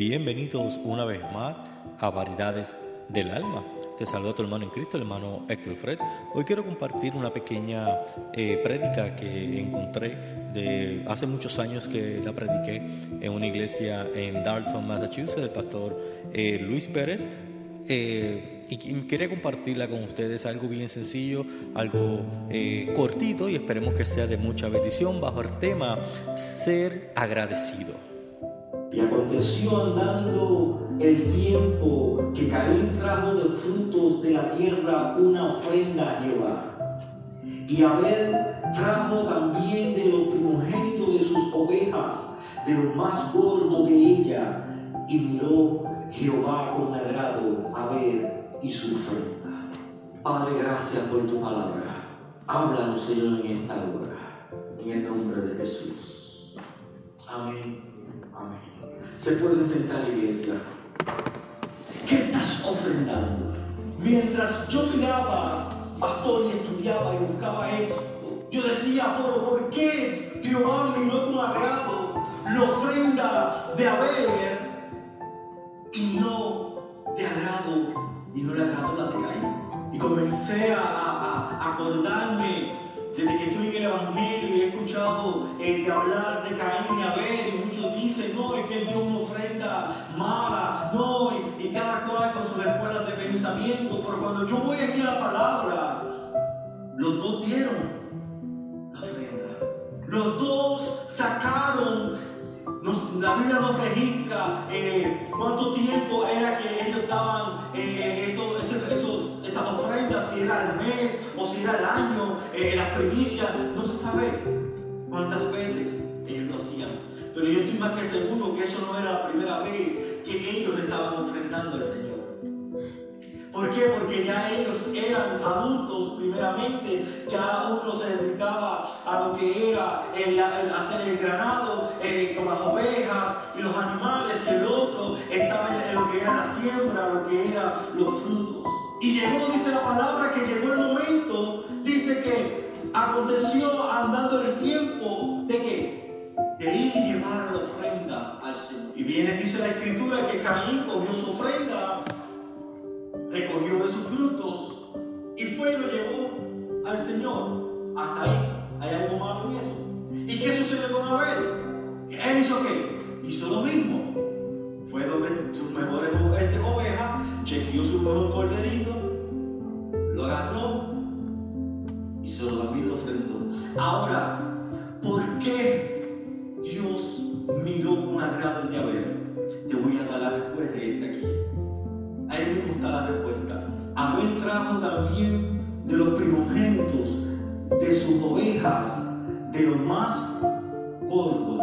Bienvenidos una vez más a Variedades del Alma. Te saluda tu hermano en Cristo, el hermano Héctor Fred. Hoy quiero compartir una pequeña eh, prédica que encontré hace muchos años que la prediqué en una iglesia en Dalton, Massachusetts, del pastor eh, Luis Pérez. Eh, y quería compartirla con ustedes algo bien sencillo, algo eh, cortito y esperemos que sea de mucha bendición bajo el tema ser agradecido. Y aconteció andando el tiempo que Caín trajo de frutos de la tierra una ofrenda a Jehová. Y Abel trajo también de los primogénitos de sus ovejas, de lo más gordo de ella, y miró Jehová con agrado a ver y su ofrenda. Padre, gracias por tu palabra. Háblanos, Señor, en esta hora, en el nombre de Jesús. Amén. Amén. Se pueden sentar, iglesia. ¿Qué estás ofrendando? Mientras yo miraba, pastor, y estudiaba y buscaba esto, yo decía, ¿por qué Jehová miró con agrado la ofrenda de Abel y no le agrado, y no le agrado la de Caín. Y comencé a, acordarme desde que estoy en el Evangelio y he escuchado eh, de hablar de Caín y Abel, y muchos dicen, no, es que dio una ofrenda mala, no, y, cada cual con sus escuelas de pensamiento, pero cuando yo voy aquí a la palabra, los dos dieron la ofrenda. Los dos sacaron la Biblia nos registra eh, cuánto tiempo era que ellos daban eh, eso, esas ofrendas, si era el mes o si era el año, eh, las primicias, no se sabe cuántas veces ellos lo hacían. Pero yo estoy más que seguro que eso no era la primera vez que ellos estaban ofrendando al Señor. ¿Por qué? Porque ya ellos eran adultos primeramente, ya uno se dedicaba a lo que era el, hacer el granado eh, con las ovejas y los animales y el otro estaba en lo que era la siembra, lo que eran los frutos. Y llegó, dice la palabra, que llegó el momento, dice que aconteció andando el tiempo de que de ir y llevar la ofrenda al Señor. Y viene, dice la escritura, que Caín cogió su ofrenda recogió de sus frutos y fue y lo llevó al Señor. Hasta ahí, ¿hay algo malo en eso? ¿Y qué sucedió con Abel? ¿Él hizo qué? Hizo lo mismo. Fue donde sus mejores ovejas, chequeó su mejor corderito, lo agarró y se lo también lo ofrendó. Ahora, ¿por qué Dios miró con agrado el de Abel? Te voy a dar la respuesta de este aquí. Ahí mismo está la respuesta. Abel trajo también de los primogénitos de sus ovejas, de lo más gordo.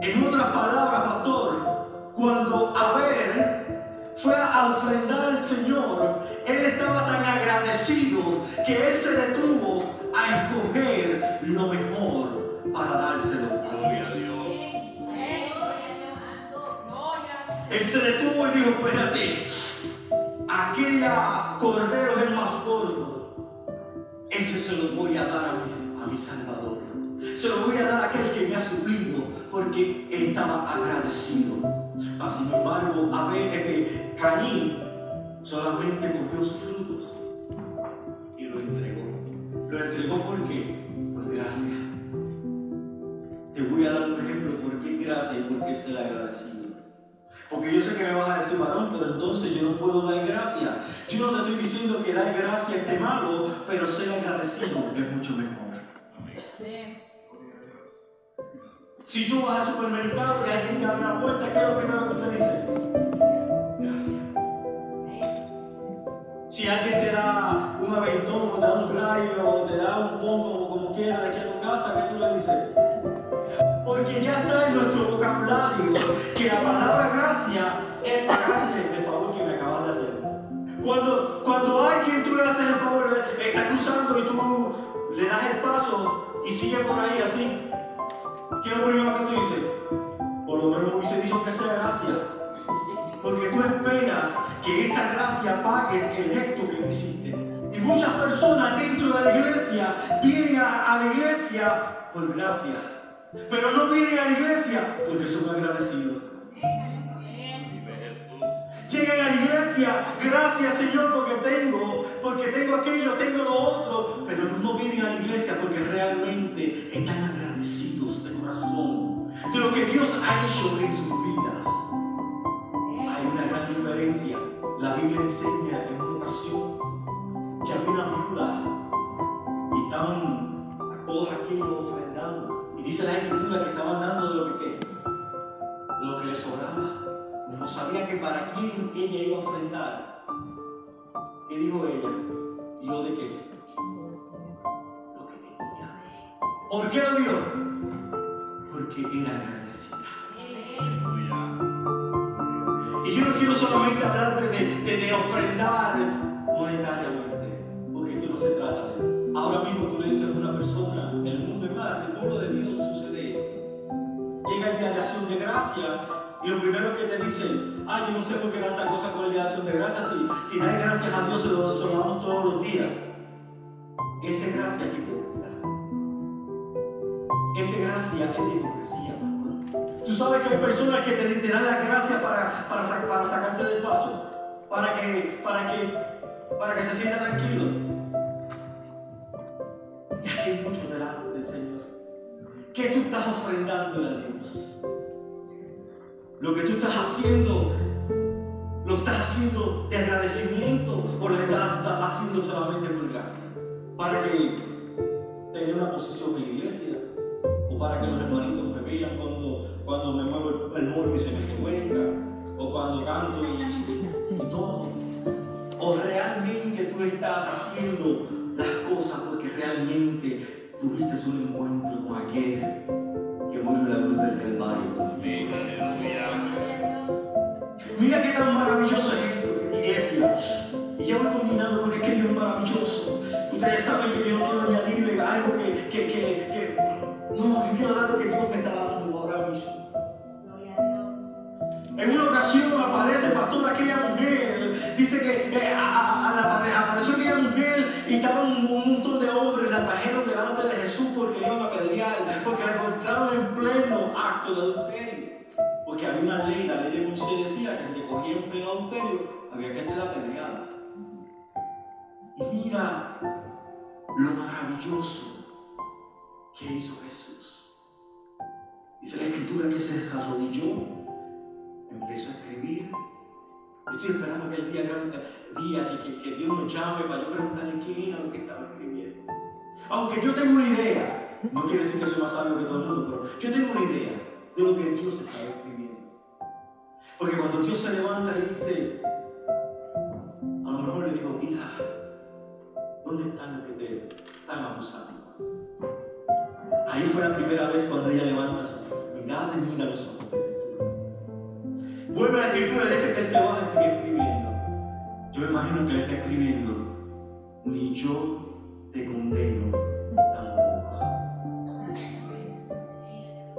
En otras palabras, pastor, cuando Abel fue a ofrendar al Señor, él estaba tan agradecido que él se detuvo a escoger lo mejor para dárselo a Dios. Él se detuvo y dijo, espérate, aquella cordero es el más gordo. Ese se lo voy a dar a mi, a mi Salvador. Se lo voy a dar a aquel que me ha suplido porque estaba agradecido. Mas, sin embargo, a ver, que Caín solamente cogió sus frutos y lo entregó. Lo entregó porque por gracia. Te voy a dar un ejemplo por qué gracia y por qué ser agradecido. Porque yo sé que me vas a decir, varón, pero entonces yo no puedo dar gracia. Yo no te estoy diciendo que dar gracia esté malo, pero ser agradecido es mucho mejor. Si tú vas al supermercado y alguien te abre la puerta, ¿qué es lo primero que usted dice? Gracias. Si alguien te da un aventón, o te da un rayo, o te da un pompo, como, quiera, de aquí a tu casa, ¿qué tú le dices? Porque ya está en nuestro vocabulario que la palabra gracia es pagarte el favor que me acabas de hacer. Cuando, cuando alguien tú le haces el favor, está cruzando y tú le das el paso y sigue por ahí así, ¿qué es lo primero que tú dices? Por lo menos hubiese dicho que sea gracia. Porque tú esperas que esa gracia pagues el gesto que tú hiciste. Y muchas personas dentro de la iglesia vienen a la iglesia por gracia pero no vienen a la iglesia porque son agradecidos. iglesia, gracias Señor porque tengo, porque tengo aquello, tengo lo otro, pero no vienen a la iglesia porque realmente están agradecidos que Dios ha hecho en sus vidas. Hay una gran diferencia. La Biblia enseña en una ocasión que había una viuda y estaban a todos aquellos ofrendando. Y dice la escritura que estaban dando de lo que, lo que les sobraba no sabía que para quién ella iba a ofrendar. ¿Qué dijo ella? ¿Yo de qué? Lo que tenía. ¿Por qué lo dio? Porque era agradecida. Y yo no quiero solamente hablar de, de, de ofrendar monetariamente, porque esto no se trata de Ahora mismo tú le dices a una persona, en el mundo es más, el pueblo de Dios sucede. Llega el día de acción de gracia y lo primero que te dicen, ah, yo no sé por qué tanta cosa con el día de acción de gracias, si, si das gracias a Dios se lo, se damos todos los días. Esa gracia es gracia es de hipocresía, Tú sabes que hay personas que te, dan la gracia para, para, sacarte del paso, para que, para que, para que se sienta tranquilo. Y así hay mucho delante del Señor. ¿Qué tú estás ofrendándole a Dios? Lo que tú estás haciendo, lo estás haciendo de agradecimiento o lo estás, haciendo solamente por gracia. Para que tenga una posición en la iglesia para que los hermanitos me vean cuando, cuando me muevo el, el y se me revuelca o cuando canto y, y todo. O realmente tú estás haciendo las cosas porque realmente tuviste un encuentro con aquel que murió en la cruz del Calvario. Mira qué tan maravilloso es esto, iglesia. Y ya voy combinando porque es que Dios es maravilloso. Ustedes saben que yo no quiero añadirle algo que, que, que, lo maravilloso que hizo Jesús. Dice la escritura que se arrodilló, empezó a escribir. Yo estoy esperando que el día, grande, día que, que, Dios nos llame para yo preguntarle qué era lo que estaba escribiendo. Aunque yo tengo una idea, no quiere decir que soy más sabio que todo el mundo, pero yo tengo una idea de lo que Dios está escribiendo. Porque cuando Dios se levanta y dice, a lo mejor le digo, hija, ¿dónde están los que te están abusando? Ahí fue la primera vez cuando ella levanta su mirada y mira los ojos de Jesús. Vuelve a la escritura y dice que se va y sigue escribiendo. Yo me imagino que le está escribiendo, ni yo te condeno tampoco.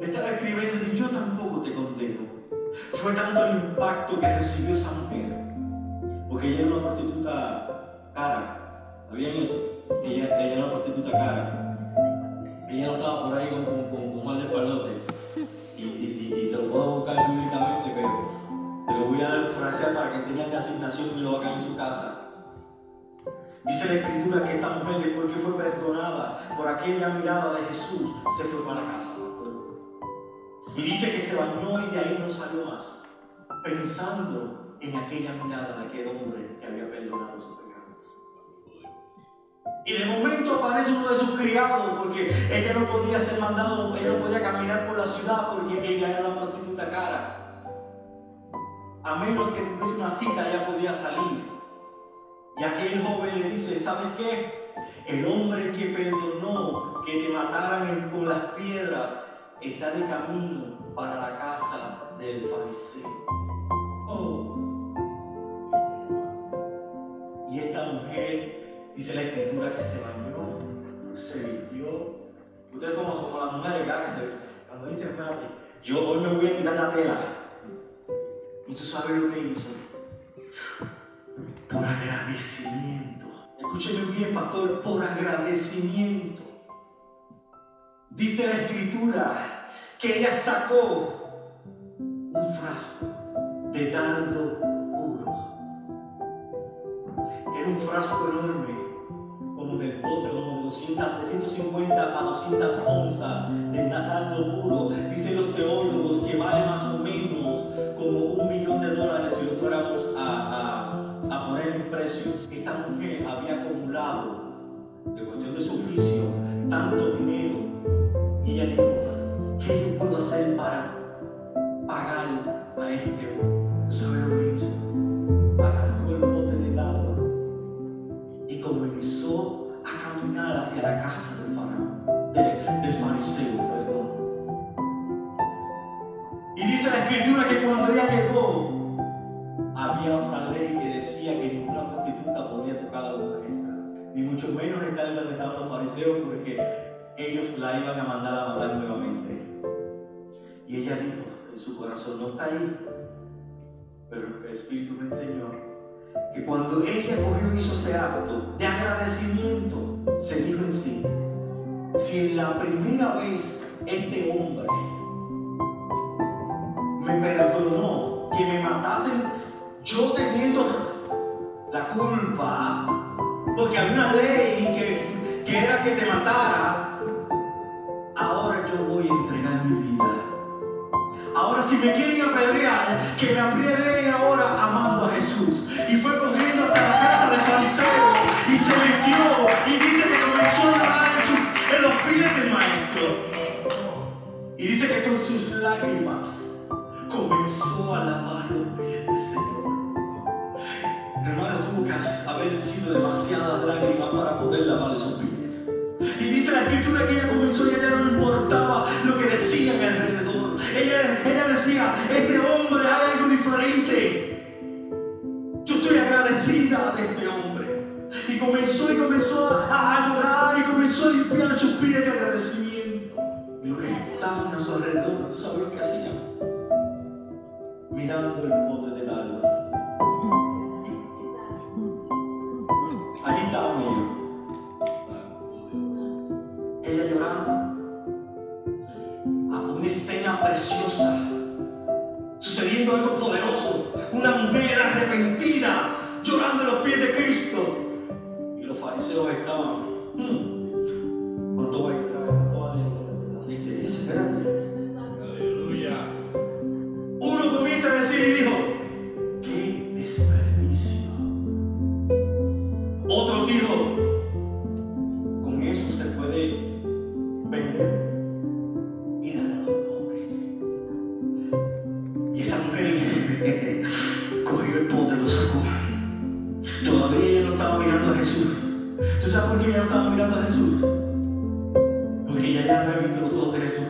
Le estaba escribiendo, ni yo tampoco te condeno. Fue tanto el impacto que recibió esa mujer, porque ella era una prostituta cara. ¿Sabían eso? Ella, ella era una prostituta cara. Ella no estaba por ahí con, con, con, mal de palote. Y, y, te lo puedo buscar públicamente, pero te lo voy a dar frasear para que tengan la asignación y lo hagan en su casa. Dice la escritura que esta mujer, después que fue perdonada por aquella mirada de Jesús, se fue para casa. Y dice que se bañó y de ahí no salió más, pensando en aquella mirada de aquel hombre que había perdonado sus pecados. Y de momento aparece uno de sus criados, porque ella no podía ser mandado, ella no podía caminar por la ciudad porque ella era una prostituta cara. A menos que tuviese una cita, ella podía salir. Y aquel joven le dice, ¿sabes qué? El hombre que perdonó que te mataran con las piedras está de camino para la casa del fariseo. Dice la escritura, que se bañó, se vistió. Ustedes como son las mujeres, ¿verdad? Cuando dicen, espérate, yo hoy me voy a tirar la tela. Y tú sabes lo que hizo. Por agradecimiento. Escúcheme bien, pastor, por agradecimiento. Dice la escritura que ella sacó un frasco de dardo puro. Era un frasco enorme, como de, como 200, de 150 a 200 onzas de nardo puro. Dicen los teólogos que vale más o menos como un millón de dólares si lo fuéramos a, a poner en precios. Esta mujer había acumulado, de cuestión de su oficio, tanto dinero. Ellos la iban a mandar a matar nuevamente. Y ella dijo en su corazón, no está ahí, pero el Espíritu me enseñó que cuando ella corrió y hizo ese acto de agradecimiento, se dijo en sí, si en la primera vez este hombre me perdonó que me matasen, yo teniendo la culpa, porque había una ley que, que era que te matara, mi vida. Ahora si me quieren apedrear, que me apedreen ahora amando a Jesús. Y fue corriendo hasta la casa del fariseo y se metió y dice que comenzó a llorar en, en los pies del maestro. Y dice que con sus lágrimas comenzó a lavar los pies del Señor. Hermano, tuvo que haber sido demasiadas lágrimas para poder lavar esos pies. Y dice la escritura que ella comenzó y a ella no le importaba lo que decían alrededor. Ella, ella decía, este hombre haga algo diferente. Yo estoy agradecida de este hombre. Y comenzó y comenzó a, llorar y comenzó a limpiar sus pies de agradecimiento. Y los que estaban a su alrededor, ¿tú sabes lo que hacían? Mirando el bote del agua. Allí estaban ellos. Llorando. A una escena preciosa. Sucediendo algo poderoso. Una mujer arrepentida llorando en los pies de Cristo. Y los fariseos estaban. "Hmm, y lo. Todavía no estaba mirando a Jesús. ¿Tú sabes por qué ella no estaba mirando a Jesús? Porque ella ya había visto los ojos de Jesús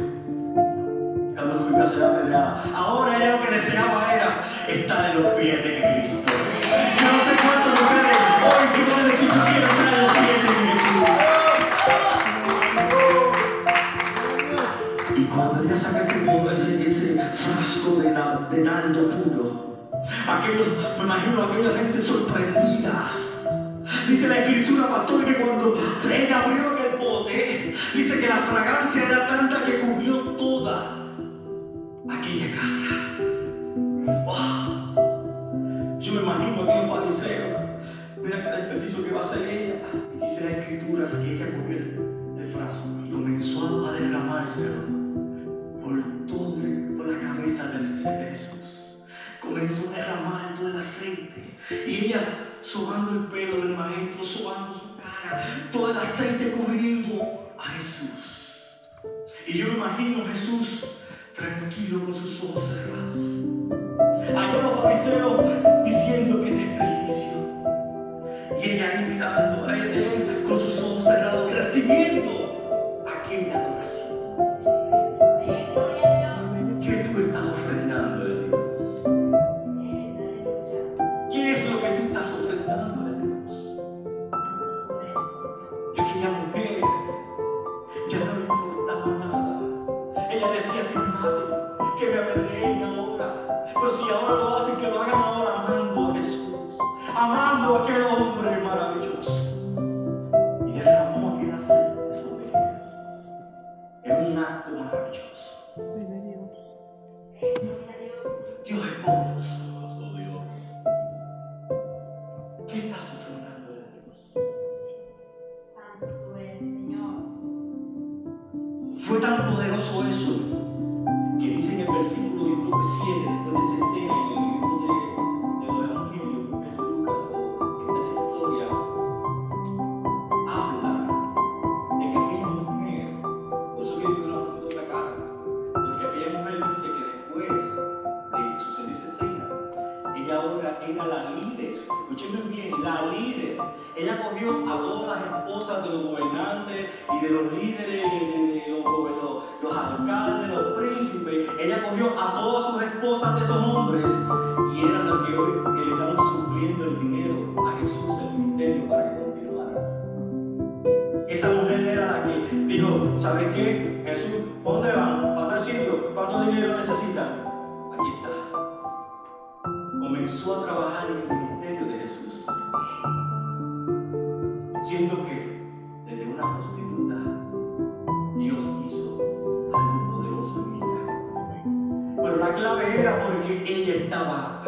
cuando fui a ser apedreada. Ahora ella lo que deseaba era estar en los pies de Cristo. Yo no sé cuántos ustedes hoy que pueden decir yo quiero estar en los pies de Jesús. Y cuando ella saca ese, ese, ese frasco de, de nardo puro, aquellos, me imagino aquella gente sorprendidas. Dice la escritura, pastor, que cuando ella abrió el bote, dice que la fragancia era tanta que cubrió toda aquella casa. ¡Wow! Yo me imagino a aquellos fariseos. Mira qué desperdicio que va a hacer ella. Y dice la escritura que ella cogió el, el y comenzó a derramárselo Comenzó a derramar todo el aceite. Y ella sobando el pelo del maestro, sobando su cara, todo el aceite cubriendo a Jesús. Y yo me imagino a Jesús tranquilo con sus ojos cerrados. Allá los fariseos diciendo que es desperdicio. Y ella ahí mirando a él, con sus ojos cerrados, recibiendo Aquella mujer ya no Fue tan poderoso eso que dice en el versículo 7, después de esa escena, en el libro de de, los, los, los alcaldes, los príncipes. Ella cogió a todas sus esposas de esos hombres y eran los que hoy le estaban supliendo el dinero a Jesús, el ministerio, para que continuara. Esa mujer era la que dijo, ¿sabes qué? Jesús, ¿pa' ¿dónde van? ¿Para tal sitio? ¿Cuánto dinero necesitan? Aquí está. Comenzó a trabajar en el ministerio de Jesús. Siendo que desde una prostituta La clave era porque ella estaba